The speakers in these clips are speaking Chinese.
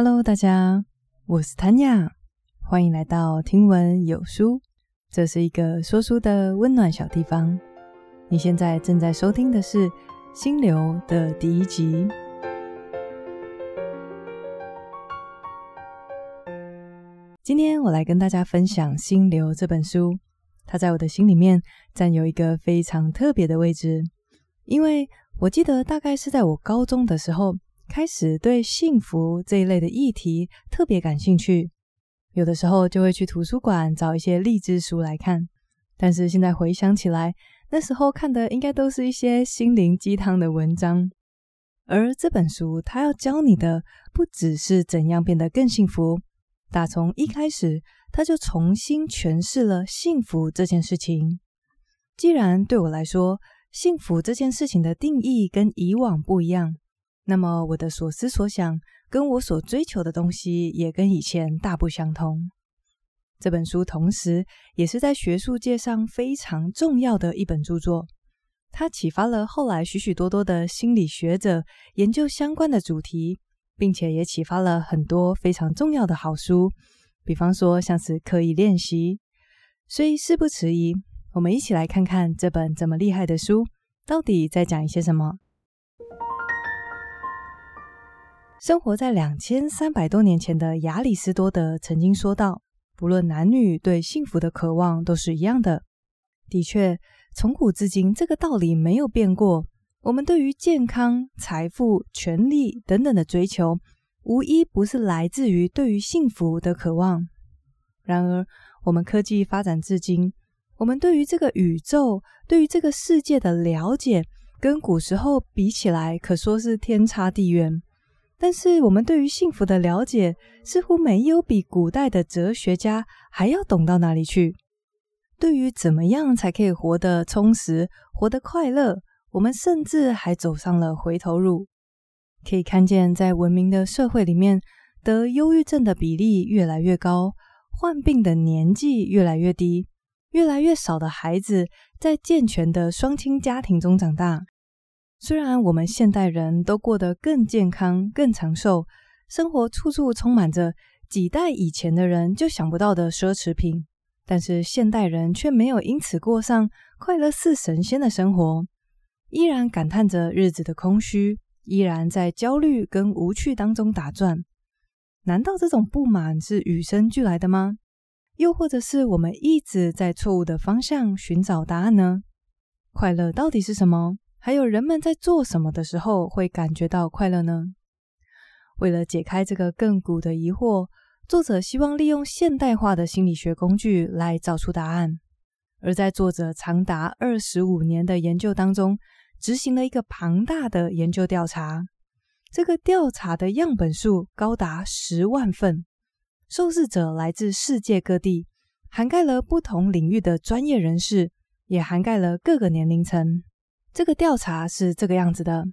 Hello，大家，我是 Tanya，欢迎来到听闻有书。这是一个说书的温暖小地方。你现在正在收听的是《心流》的第一集。今天我来跟大家分享《心流》这本书，它在我的心里面占有一个非常特别的位置，因为我记得大概是在我高中的时候。开始对幸福这一类的议题特别感兴趣，有的时候就会去图书馆找一些励志书来看。但是现在回想起来，那时候看的应该都是一些心灵鸡汤的文章。而这本书，它要教你的不只是怎样变得更幸福，打从一开始，它就重新诠释了幸福这件事情。既然对我来说，幸福这件事情的定义跟以往不一样。那么我的所思所想，跟我所追求的东西，也跟以前大不相同。这本书同时也是在学术界上非常重要的一本著作，它启发了后来许许多多的心理学者研究相关的主题，并且也启发了很多非常重要的好书，比方说像是刻意练习。所以事不迟疑，我们一起来看看这本这么厉害的书，到底在讲一些什么。生活在两千三百多年前的亚里士多德曾经说道：“不论男女，对幸福的渴望都是一样的。”的确，从古至今，这个道理没有变过。我们对于健康、财富、权力等等的追求，无一不是来自于对于幸福的渴望。然而，我们科技发展至今，我们对于这个宇宙、对于这个世界的了解，跟古时候比起来，可说是天差地远。但是，我们对于幸福的了解似乎没有比古代的哲学家还要懂到哪里去。对于怎么样才可以活得充实、活得快乐，我们甚至还走上了回头路。可以看见，在文明的社会里面，得忧郁症的比例越来越高，患病的年纪越来越低，越来越少的孩子在健全的双亲家庭中长大。虽然我们现代人都过得更健康、更长寿，生活处处充满着几代以前的人就想不到的奢侈品，但是现代人却没有因此过上快乐似神仙的生活，依然感叹着日子的空虚，依然在焦虑跟无趣当中打转。难道这种不满是与生俱来的吗？又或者是我们一直在错误的方向寻找答案呢？快乐到底是什么？还有人们在做什么的时候会感觉到快乐呢？为了解开这个亘古的疑惑，作者希望利用现代化的心理学工具来找出答案。而在作者长达二十五年的研究当中，执行了一个庞大的研究调查。这个调查的样本数高达十万份，受试者来自世界各地，涵盖了不同领域的专业人士，也涵盖了各个年龄层。这个调查是这个样子的：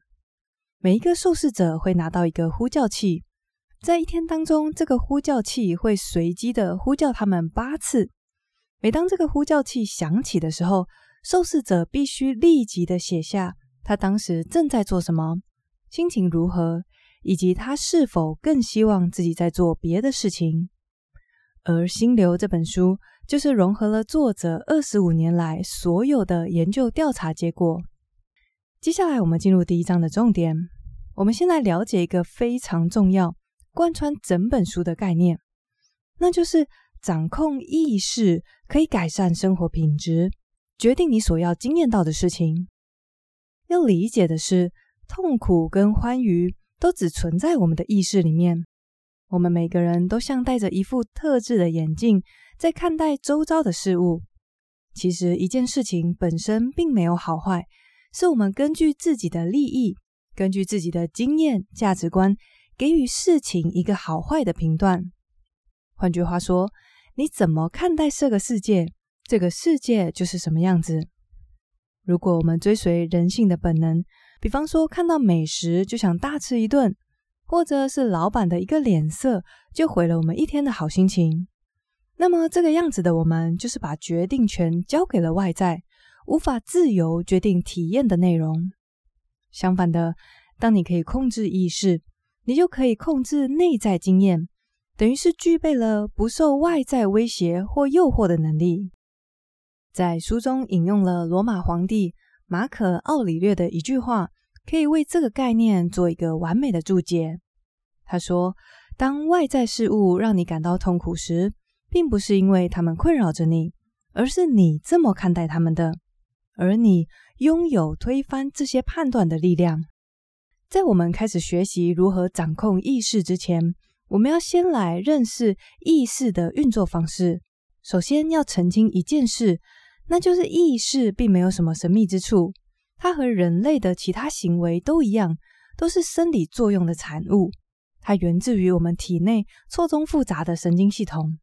每一个受试者会拿到一个呼叫器，在一天当中，这个呼叫器会随机的呼叫他们八次。每当这个呼叫器响起的时候，受试者必须立即的写下他当时正在做什么，心情如何，以及他是否更希望自己在做别的事情。而《心流》这本书就是融合了作者二十五年来所有的研究调查结果。接下来，我们进入第一章的重点。我们先来了解一个非常重要、贯穿整本书的概念，那就是掌控意识可以改善生活品质，决定你所要经验到的事情。要理解的是，痛苦跟欢愉都只存在我们的意识里面。我们每个人都像戴着一副特制的眼镜，在看待周遭的事物。其实，一件事情本身并没有好坏。是我们根据自己的利益，根据自己的经验、价值观，给予事情一个好坏的评断。换句话说，你怎么看待这个世界，这个世界就是什么样子。如果我们追随人性的本能，比方说看到美食就想大吃一顿，或者是老板的一个脸色就毁了我们一天的好心情，那么这个样子的我们，就是把决定权交给了外在。无法自由决定体验的内容。相反的，当你可以控制意识，你就可以控制内在经验，等于是具备了不受外在威胁或诱惑的能力。在书中引用了罗马皇帝马可·奥里略的一句话，可以为这个概念做一个完美的注解。他说：“当外在事物让你感到痛苦时，并不是因为他们困扰着你，而是你这么看待他们的。”而你拥有推翻这些判断的力量。在我们开始学习如何掌控意识之前，我们要先来认识意识的运作方式。首先要澄清一件事，那就是意识并没有什么神秘之处，它和人类的其他行为都一样，都是生理作用的产物。它源自于我们体内错综复杂的神经系统，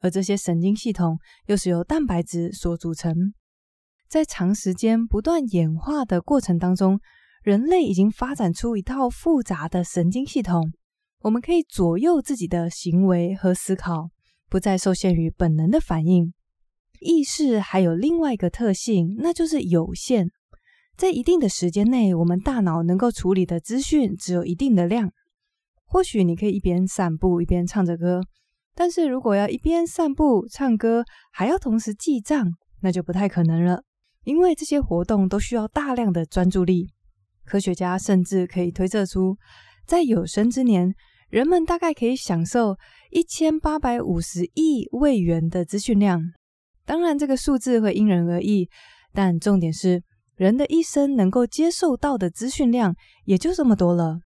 而这些神经系统又是由蛋白质所组成。在长时间不断演化的过程当中，人类已经发展出一套复杂的神经系统，我们可以左右自己的行为和思考，不再受限于本能的反应。意识还有另外一个特性，那就是有限。在一定的时间内，我们大脑能够处理的资讯只有一定的量。或许你可以一边散步一边唱着歌，但是如果要一边散步唱歌还要同时记账，那就不太可能了。因为这些活动都需要大量的专注力，科学家甚至可以推测出，在有生之年，人们大概可以享受一千八百五十亿位元的资讯量。当然，这个数字会因人而异，但重点是，人的一生能够接受到的资讯量也就这么多了。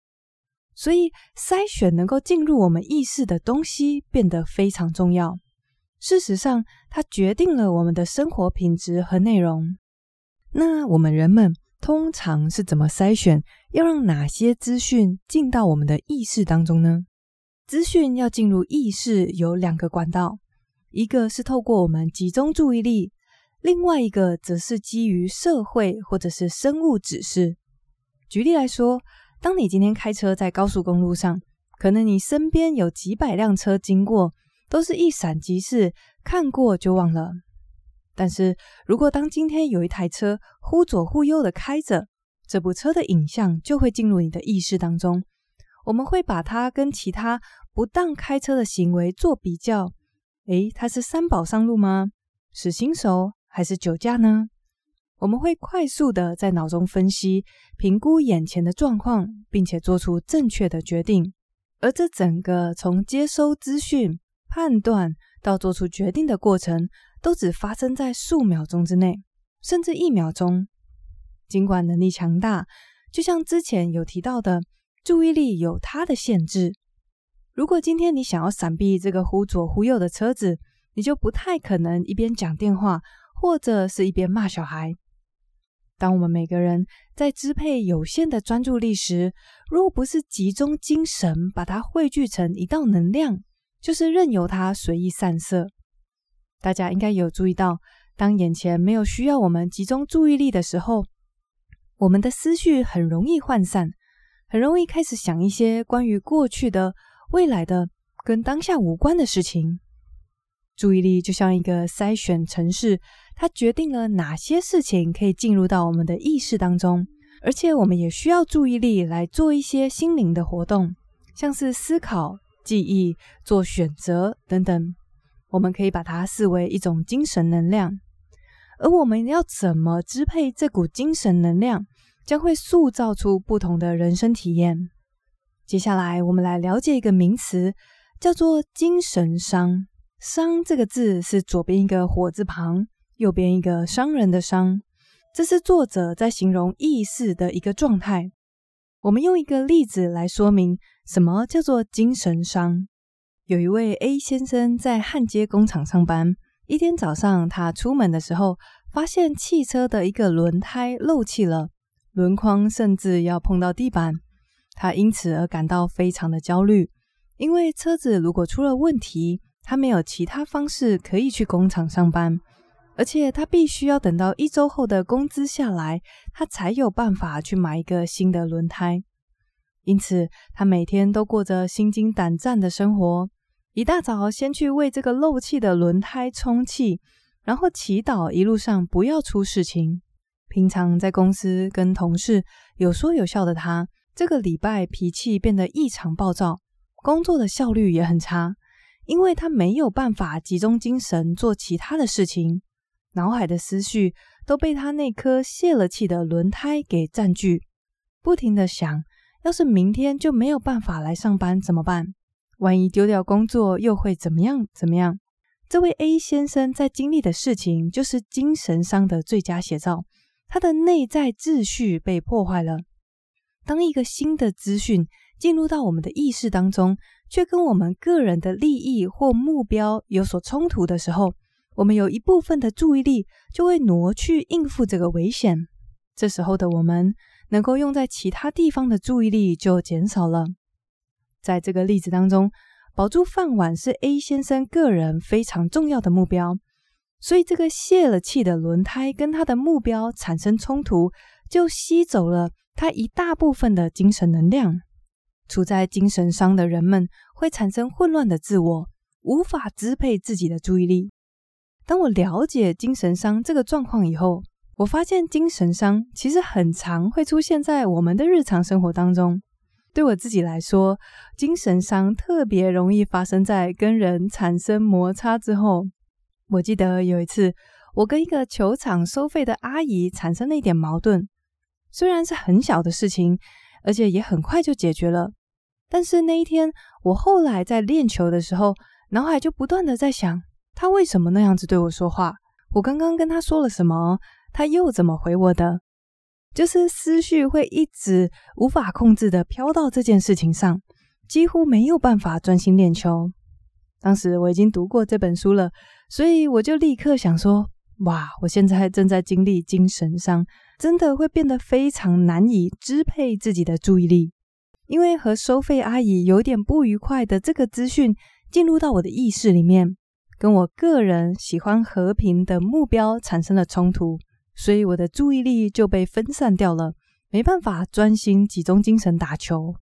所以，筛选能够进入我们意识的东西变得非常重要。事实上，它决定了我们的生活品质和内容。那我们人们通常是怎么筛选，要让哪些资讯进到我们的意识当中呢？资讯要进入意识有两个管道，一个是透过我们集中注意力，另外一个则是基于社会或者是生物指示。举例来说，当你今天开车在高速公路上，可能你身边有几百辆车经过，都是一闪即逝，看过就忘了。但是如果当今天有一台车忽左忽右的开着，这部车的影像就会进入你的意识当中。我们会把它跟其他不当开车的行为做比较。诶，他是三宝上路吗？是新手还是酒驾呢？我们会快速的在脑中分析、评估眼前的状况，并且做出正确的决定。而这整个从接收资讯、判断到做出决定的过程，都只发生在数秒钟之内，甚至一秒钟。尽管能力强大，就像之前有提到的，注意力有它的限制。如果今天你想要闪避这个忽左忽右的车子，你就不太可能一边讲电话，或者是一边骂小孩。当我们每个人在支配有限的专注力时，若不是集中精神，把它汇聚成一道能量，就是任由它随意散射。大家应该有注意到，当眼前没有需要我们集中注意力的时候，我们的思绪很容易涣散，很容易开始想一些关于过去的、未来的、跟当下无关的事情。注意力就像一个筛选程式，它决定了哪些事情可以进入到我们的意识当中，而且我们也需要注意力来做一些心灵的活动，像是思考、记忆、做选择等等。我们可以把它视为一种精神能量，而我们要怎么支配这股精神能量，将会塑造出不同的人生体验。接下来，我们来了解一个名词，叫做精神伤。伤这个字是左边一个火字旁，右边一个商人的商，这是作者在形容意识的一个状态。我们用一个例子来说明什么叫做精神伤。有一位 A 先生在焊接工厂上班。一天早上，他出门的时候，发现汽车的一个轮胎漏气了，轮框甚至要碰到地板。他因此而感到非常的焦虑，因为车子如果出了问题，他没有其他方式可以去工厂上班，而且他必须要等到一周后的工资下来，他才有办法去买一个新的轮胎。因此，他每天都过着心惊胆战的生活。一大早，先去为这个漏气的轮胎充气，然后祈祷一路上不要出事情。平常在公司跟同事有说有笑的他，这个礼拜脾气变得异常暴躁，工作的效率也很差，因为他没有办法集中精神做其他的事情，脑海的思绪都被他那颗泄了气的轮胎给占据，不停的想，要是明天就没有办法来上班怎么办？万一丢掉工作又会怎么样？怎么样？这位 A 先生在经历的事情就是精神伤的最佳写照，他的内在秩序被破坏了。当一个新的资讯进入到我们的意识当中，却跟我们个人的利益或目标有所冲突的时候，我们有一部分的注意力就会挪去应付这个危险。这时候的我们能够用在其他地方的注意力就减少了。在这个例子当中，保住饭碗是 A 先生个人非常重要的目标，所以这个泄了气的轮胎跟他的目标产生冲突，就吸走了他一大部分的精神能量。处在精神伤的人们会产生混乱的自我，无法支配自己的注意力。当我了解精神伤这个状况以后，我发现精神伤其实很常会出现在我们的日常生活当中。对我自己来说，精神伤特别容易发生在跟人产生摩擦之后。我记得有一次，我跟一个球场收费的阿姨产生了一点矛盾，虽然是很小的事情，而且也很快就解决了。但是那一天，我后来在练球的时候，脑海就不断的在想，她为什么那样子对我说话？我刚刚跟她说了什么？她又怎么回我的？就是思绪会一直无法控制的飘到这件事情上，几乎没有办法专心练球。当时我已经读过这本书了，所以我就立刻想说：哇，我现在正在经历精神伤，真的会变得非常难以支配自己的注意力，因为和收费阿姨有点不愉快的这个资讯进入到我的意识里面，跟我个人喜欢和平的目标产生了冲突。所以我的注意力就被分散掉了，没办法专心集中精神打球。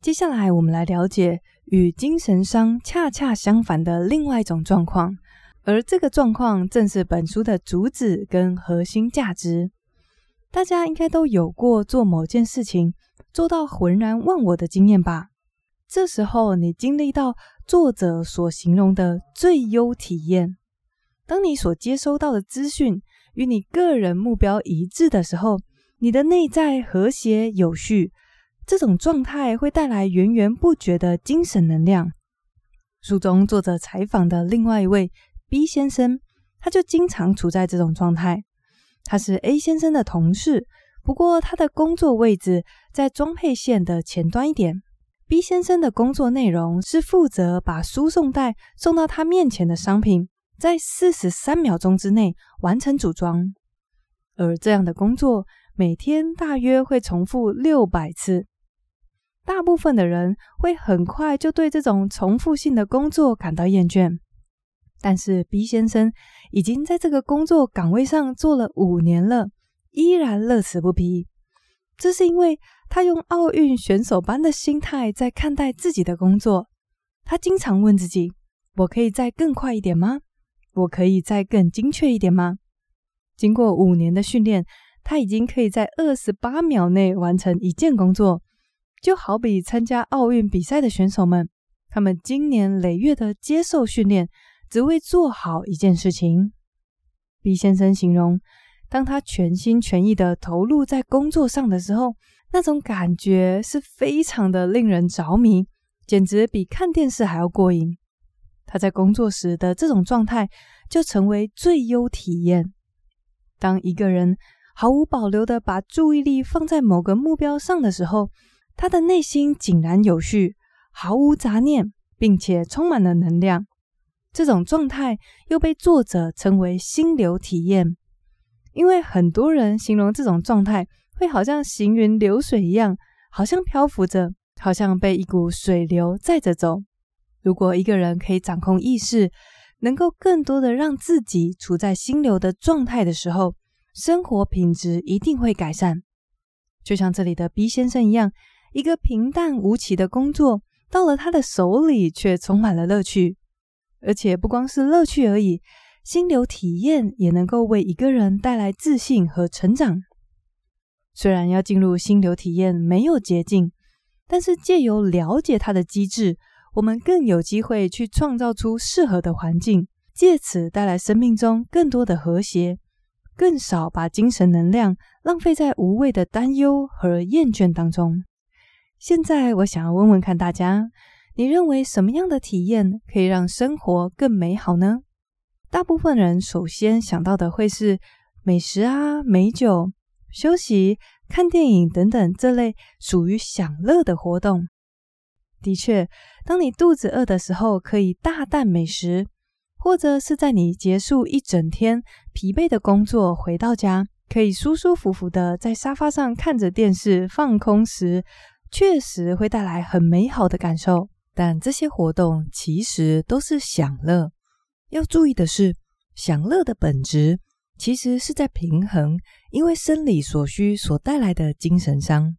接下来，我们来了解与精神伤恰恰相反的另外一种状况，而这个状况正是本书的主旨跟核心价值。大家应该都有过做某件事情做到浑然忘我的经验吧？这时候，你经历到作者所形容的最优体验，当你所接收到的资讯。与你个人目标一致的时候，你的内在和谐有序，这种状态会带来源源不绝的精神能量。书中作者采访的另外一位 B 先生，他就经常处在这种状态。他是 A 先生的同事，不过他的工作位置在装配线的前端一点。B 先生的工作内容是负责把输送带送到他面前的商品。在四十三秒钟之内完成组装，而这样的工作每天大约会重复六百次。大部分的人会很快就对这种重复性的工作感到厌倦，但是 B 先生已经在这个工作岗位上做了五年了，依然乐此不疲。这是因为他用奥运选手般的心态在看待自己的工作。他经常问自己：“我可以再更快一点吗？”我可以再更精确一点吗？经过五年的训练，他已经可以在二十八秒内完成一件工作。就好比参加奥运比赛的选手们，他们经年累月的接受训练，只为做好一件事情。B 先生形容，当他全心全意的投入在工作上的时候，那种感觉是非常的令人着迷，简直比看电视还要过瘾。他在工作时的这种状态，就成为最优体验。当一个人毫无保留地把注意力放在某个目标上的时候，他的内心井然有序，毫无杂念，并且充满了能量。这种状态又被作者称为心流体验，因为很多人形容这种状态会好像行云流水一样，好像漂浮着，好像被一股水流载着走。如果一个人可以掌控意识，能够更多的让自己处在心流的状态的时候，生活品质一定会改善。就像这里的 B 先生一样，一个平淡无奇的工作，到了他的手里却充满了乐趣，而且不光是乐趣而已，心流体验也能够为一个人带来自信和成长。虽然要进入心流体验没有捷径，但是借由了解它的机制，我们更有机会去创造出适合的环境，借此带来生命中更多的和谐，更少把精神能量浪费在无谓的担忧和厌倦当中。现在，我想要问问看大家，你认为什么样的体验可以让生活更美好呢？大部分人首先想到的会是美食啊、美酒、休息、看电影等等这类属于享乐的活动。的确，当你肚子饿的时候，可以大啖美食；或者是在你结束一整天疲惫的工作回到家，可以舒舒服服的在沙发上看着电视放空时，确实会带来很美好的感受。但这些活动其实都是享乐。要注意的是，享乐的本质其实是在平衡，因为生理所需所带来的精神伤。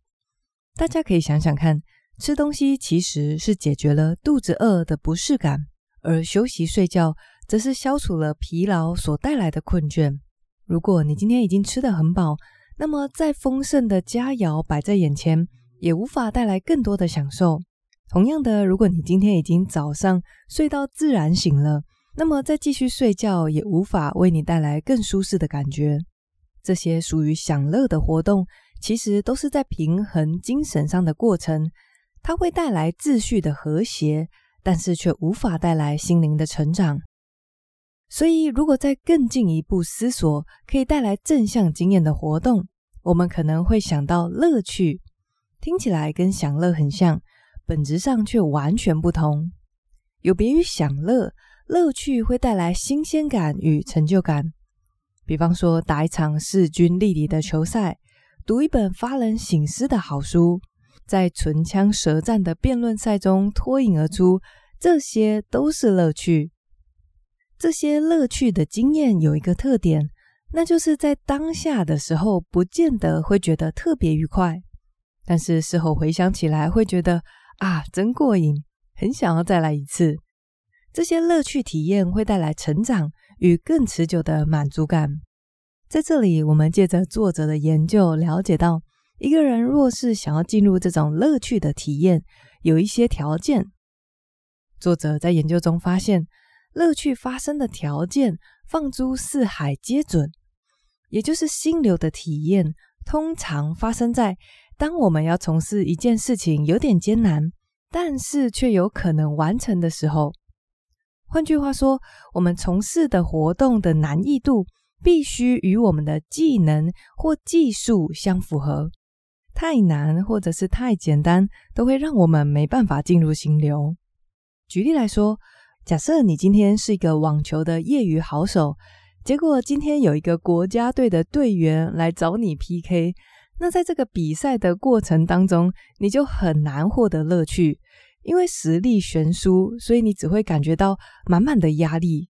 大家可以想想看。吃东西其实是解决了肚子饿的不适感，而休息睡觉则是消除了疲劳所带来的困倦。如果你今天已经吃得很饱，那么再丰盛的佳肴摆在眼前，也无法带来更多的享受。同样的，如果你今天已经早上睡到自然醒了，那么再继续睡觉也无法为你带来更舒适的感觉。这些属于享乐的活动，其实都是在平衡精神上的过程。它会带来秩序的和谐，但是却无法带来心灵的成长。所以，如果再更进一步思索，可以带来正向经验的活动，我们可能会想到乐趣，听起来跟享乐很像，本质上却完全不同。有别于享乐，乐趣会带来新鲜感与成就感。比方说，打一场势均力敌的球赛，读一本发人省思的好书。在唇枪舌战的辩论赛中脱颖而出，这些都是乐趣。这些乐趣的经验有一个特点，那就是在当下的时候不见得会觉得特别愉快，但是事后回想起来会觉得啊，真过瘾，很想要再来一次。这些乐趣体验会带来成长与更持久的满足感。在这里，我们借着作者的研究了解到。一个人若是想要进入这种乐趣的体验，有一些条件。作者在研究中发现，乐趣发生的条件放诸四海皆准，也就是心流的体验通常发生在当我们要从事一件事情有点艰难，但是却有可能完成的时候。换句话说，我们从事的活动的难易度必须与我们的技能或技术相符合。太难或者是太简单，都会让我们没办法进入心流。举例来说，假设你今天是一个网球的业余好手，结果今天有一个国家队的队员来找你 PK，那在这个比赛的过程当中，你就很难获得乐趣，因为实力悬殊，所以你只会感觉到满满的压力。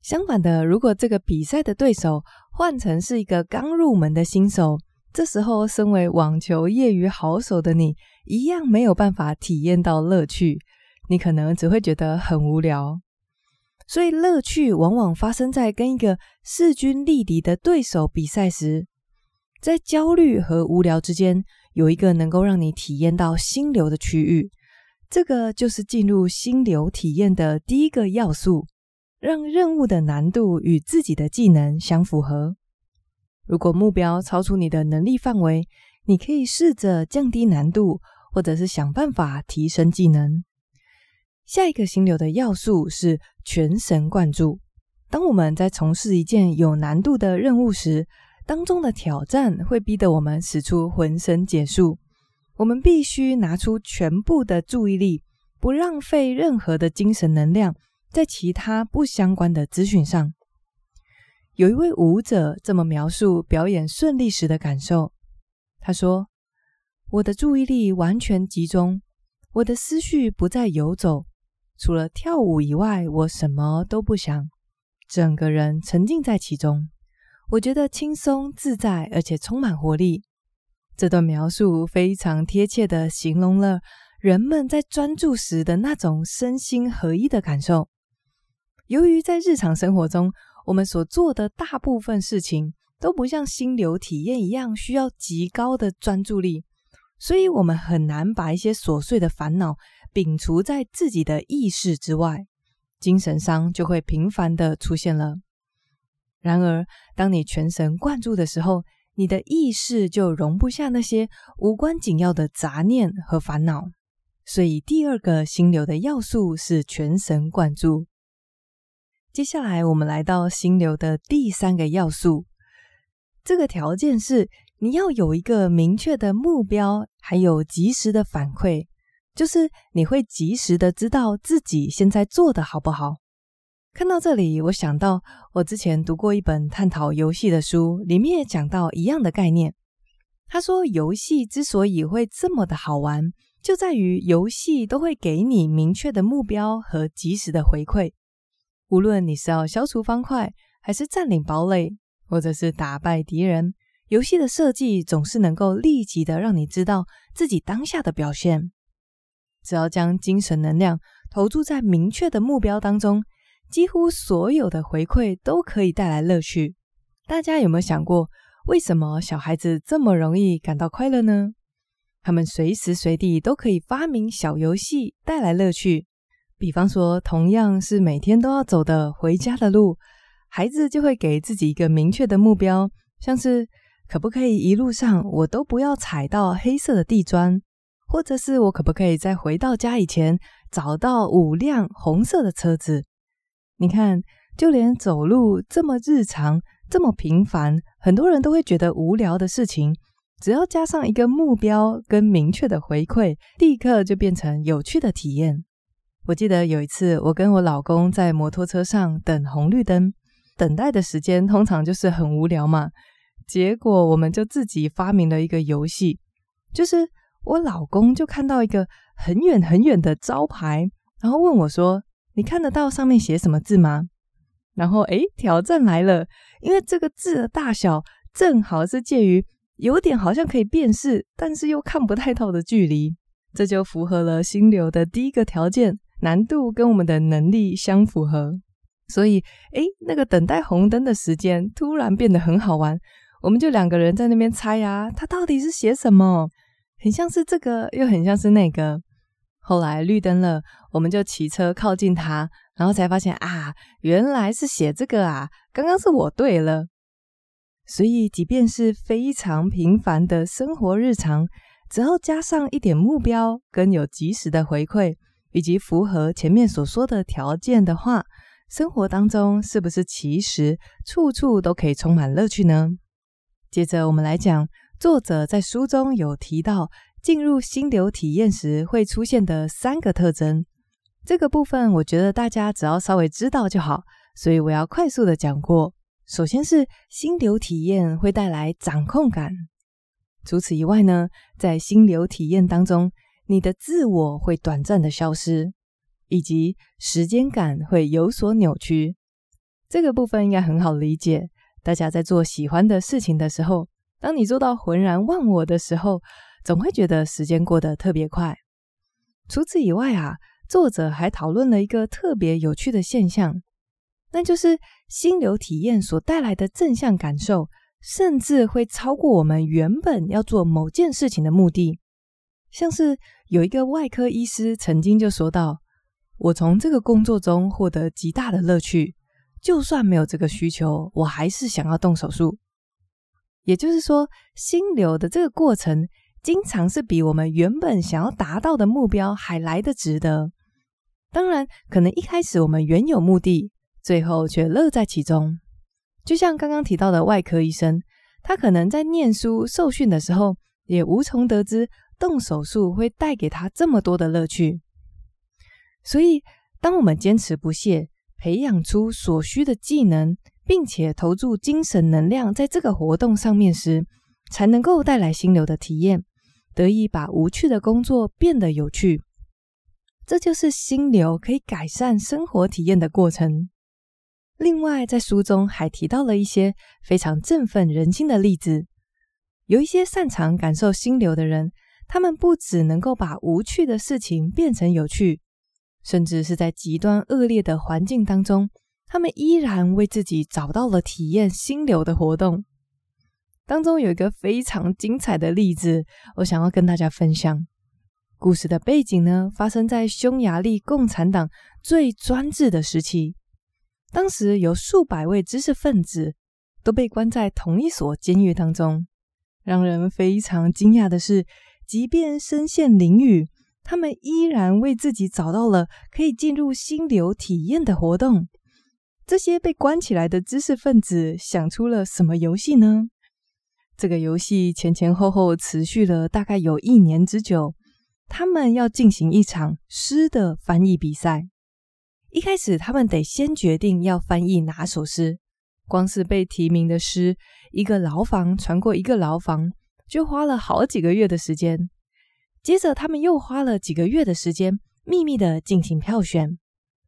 相反的，如果这个比赛的对手换成是一个刚入门的新手，这时候，身为网球业余好手的你，一样没有办法体验到乐趣。你可能只会觉得很无聊。所以，乐趣往往发生在跟一个势均力敌的对手比赛时，在焦虑和无聊之间，有一个能够让你体验到心流的区域。这个就是进入心流体验的第一个要素，让任务的难度与自己的技能相符合。如果目标超出你的能力范围，你可以试着降低难度，或者是想办法提升技能。下一个心流的要素是全神贯注。当我们在从事一件有难度的任务时，当中的挑战会逼得我们使出浑身解数。我们必须拿出全部的注意力，不浪费任何的精神能量在其他不相关的资讯上。有一位舞者这么描述表演顺利时的感受，他说：“我的注意力完全集中，我的思绪不再游走，除了跳舞以外，我什么都不想，整个人沉浸在其中。我觉得轻松自在，而且充满活力。”这段描述非常贴切地形容了人们在专注时的那种身心合一的感受。由于在日常生活中，我们所做的大部分事情都不像心流体验一样需要极高的专注力，所以我们很难把一些琐碎的烦恼摒除在自己的意识之外，精神伤就会频繁的出现了。然而，当你全神贯注的时候，你的意识就容不下那些无关紧要的杂念和烦恼。所以，第二个心流的要素是全神贯注。接下来，我们来到心流的第三个要素。这个条件是你要有一个明确的目标，还有及时的反馈，就是你会及时的知道自己现在做的好不好。看到这里，我想到我之前读过一本探讨游戏的书，里面也讲到一样的概念。他说，游戏之所以会这么的好玩，就在于游戏都会给你明确的目标和及时的回馈。无论你是要消除方块，还是占领堡垒，或者是打败敌人，游戏的设计总是能够立即的让你知道自己当下的表现。只要将精神能量投注在明确的目标当中。几乎所有的回馈都可以带来乐趣。大家有没有想过，为什么小孩子这么容易感到快乐呢？他们随时随地都可以发明小游戏带来乐趣。比方说，同样是每天都要走的回家的路，孩子就会给自己一个明确的目标，像是可不可以一路上我都不要踩到黑色的地砖，或者是我可不可以在回到家以前找到五辆红色的车子。你看，就连走路这么日常、这么平凡，很多人都会觉得无聊的事情，只要加上一个目标跟明确的回馈，立刻就变成有趣的体验。我记得有一次，我跟我老公在摩托车上等红绿灯，等待的时间通常就是很无聊嘛。结果我们就自己发明了一个游戏，就是我老公就看到一个很远很远的招牌，然后问我说，你看得到上面写什么字吗？然后，诶，挑战来了，因为这个字的大小正好是介于有点好像可以辨识，但是又看不太到的距离，这就符合了心流的第一个条件，难度跟我们的能力相符合。所以，诶，那个等待红灯的时间突然变得很好玩，我们就两个人在那边猜啊，它到底是写什么？很像是这个，又很像是那个。后来绿灯了，我们就骑车靠近它，然后才发现啊，原来是写这个啊！刚刚是我对了。所以，即便是非常平凡的生活日常，只要加上一点目标，跟有及时的回馈，以及符合前面所说的条件的话，生活当中是不是其实处处都可以充满乐趣呢？接着，我们来讲，作者在书中有提到。进入心流体验时会出现的三个特征，这个部分我觉得大家只要稍微知道就好，所以我要快速的讲过。首先是心流体验会带来掌控感，除此以外呢，在心流体验当中，你的自我会短暂的消失，以及时间感会有所扭曲。这个部分应该很好理解，大家在做喜欢的事情的时候，当你做到浑然忘我的时候。总会觉得时间过得特别快。除此以外啊，作者还讨论了一个特别有趣的现象，那就是心流体验所带来的正向感受，甚至会超过我们原本要做某件事情的目的。像是有一个外科医师曾经就说到：“我从这个工作中获得极大的乐趣，就算没有这个需求，我还是想要动手术。”也就是说，心流的这个过程。经常是比我们原本想要达到的目标还来得值得。当然，可能一开始我们原有目的，最后却乐在其中。就像刚刚提到的外科医生，他可能在念书受训的时候，也无从得知动手术会带给他这么多的乐趣。所以，当我们坚持不懈，培养出所需的技能，并且投注精神能量在这个活动上面时，才能够带来心流的体验。得以把无趣的工作变得有趣，这就是心流可以改善生活体验的过程。另外，在书中还提到了一些非常振奋人心的例子。有一些擅长感受心流的人，他们不只能够把无趣的事情变成有趣，甚至是在极端恶劣的环境当中，他们依然为自己找到了体验心流的活动。当中有一个非常精彩的例子，我想要跟大家分享。故事的背景呢，发生在匈牙利共产党最专制的时期。当时有数百位知识分子都被关在同一所监狱当中。让人非常惊讶的是，即便身陷囹圄，他们依然为自己找到了可以进入心流体验的活动。这些被关起来的知识分子想出了什么游戏呢？这个游戏前前后后持续了大概有一年之久。他们要进行一场诗的翻译比赛。一开始，他们得先决定要翻译哪首诗。光是被提名的诗，一个牢房传过一个牢房，就花了好几个月的时间。接着，他们又花了几个月的时间，秘密地进行票选，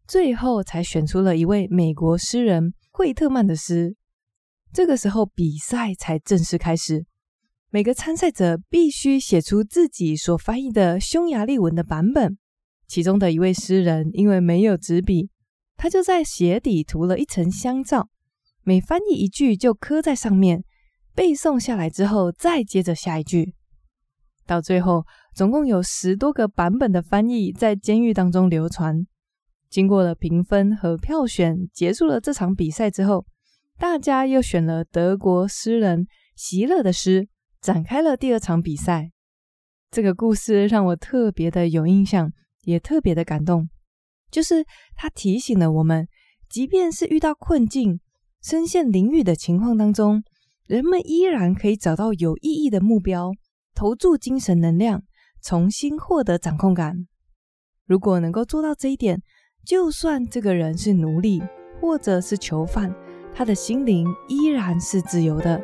最后才选出了一位美国诗人惠特曼的诗。这个时候，比赛才正式开始。每个参赛者必须写出自己所翻译的匈牙利文的版本。其中的一位诗人因为没有纸笔，他就在鞋底涂了一层香皂，每翻译一句就刻在上面，背诵下来之后再接着下一句。到最后，总共有十多个版本的翻译在监狱当中流传。经过了评分和票选，结束了这场比赛之后，大家又选了德国诗人席勒的诗。展开了第二场比赛，这个故事让我特别的有印象，也特别的感动。就是他提醒了我们，即便是遇到困境、身陷囹圄的情况当中，人们依然可以找到有意义的目标，投注精神能量，重新获得掌控感。如果能够做到这一点，就算这个人是奴隶或者是囚犯，他的心灵依然是自由的。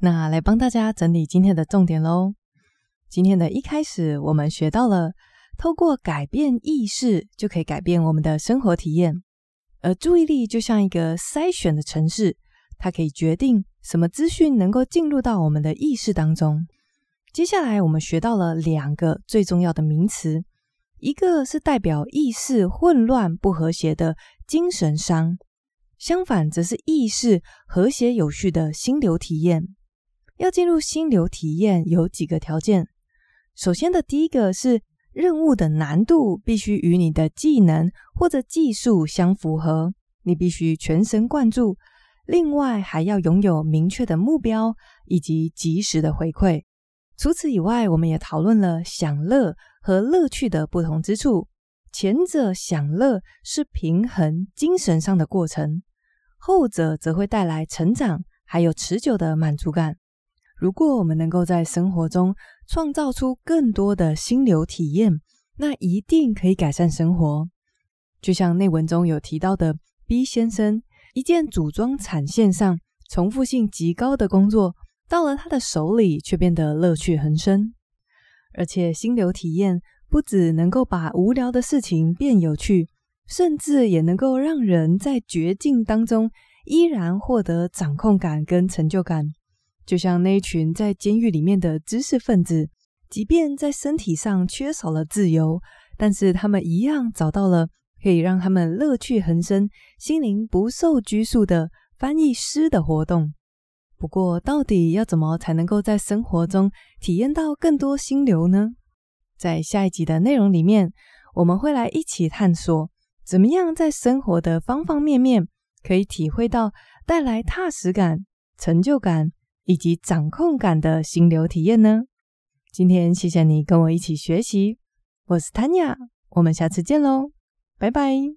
那来帮大家整理今天的重点喽。今天的一开始，我们学到了透过改变意识就可以改变我们的生活体验，而注意力就像一个筛选的程式，它可以决定什么资讯能够进入到我们的意识当中。接下来，我们学到了两个最重要的名词，一个是代表意识混乱不和谐的精神伤，相反则是意识和谐有序的心流体验。要进入心流体验有几个条件。首先的第一个是任务的难度必须与你的技能或者技术相符合，你必须全神贯注。另外还要拥有明确的目标以及及时的回馈。除此以外，我们也讨论了享乐和乐趣的不同之处。前者享乐是平衡精神上的过程，后者则会带来成长还有持久的满足感。如果我们能够在生活中创造出更多的心流体验，那一定可以改善生活。就像内文中有提到的 B 先生，一件组装产线上重复性极高的工作，到了他的手里却变得乐趣横生。而且心流体验不只能够把无聊的事情变有趣，甚至也能够让人在绝境当中依然获得掌控感跟成就感。就像那一群在监狱里面的知识分子，即便在身体上缺少了自由，但是他们一样找到了可以让他们乐趣横生、心灵不受拘束的翻译诗的活动。不过，到底要怎么才能够在生活中体验到更多心流呢？在下一集的内容里面，我们会来一起探索，怎么样在生活的方方面面可以体会到带来踏实感、成就感。以及掌控感的心流体验呢？今天谢谢你跟我一起学习，我是 Tanya，我们下次见喽，拜拜。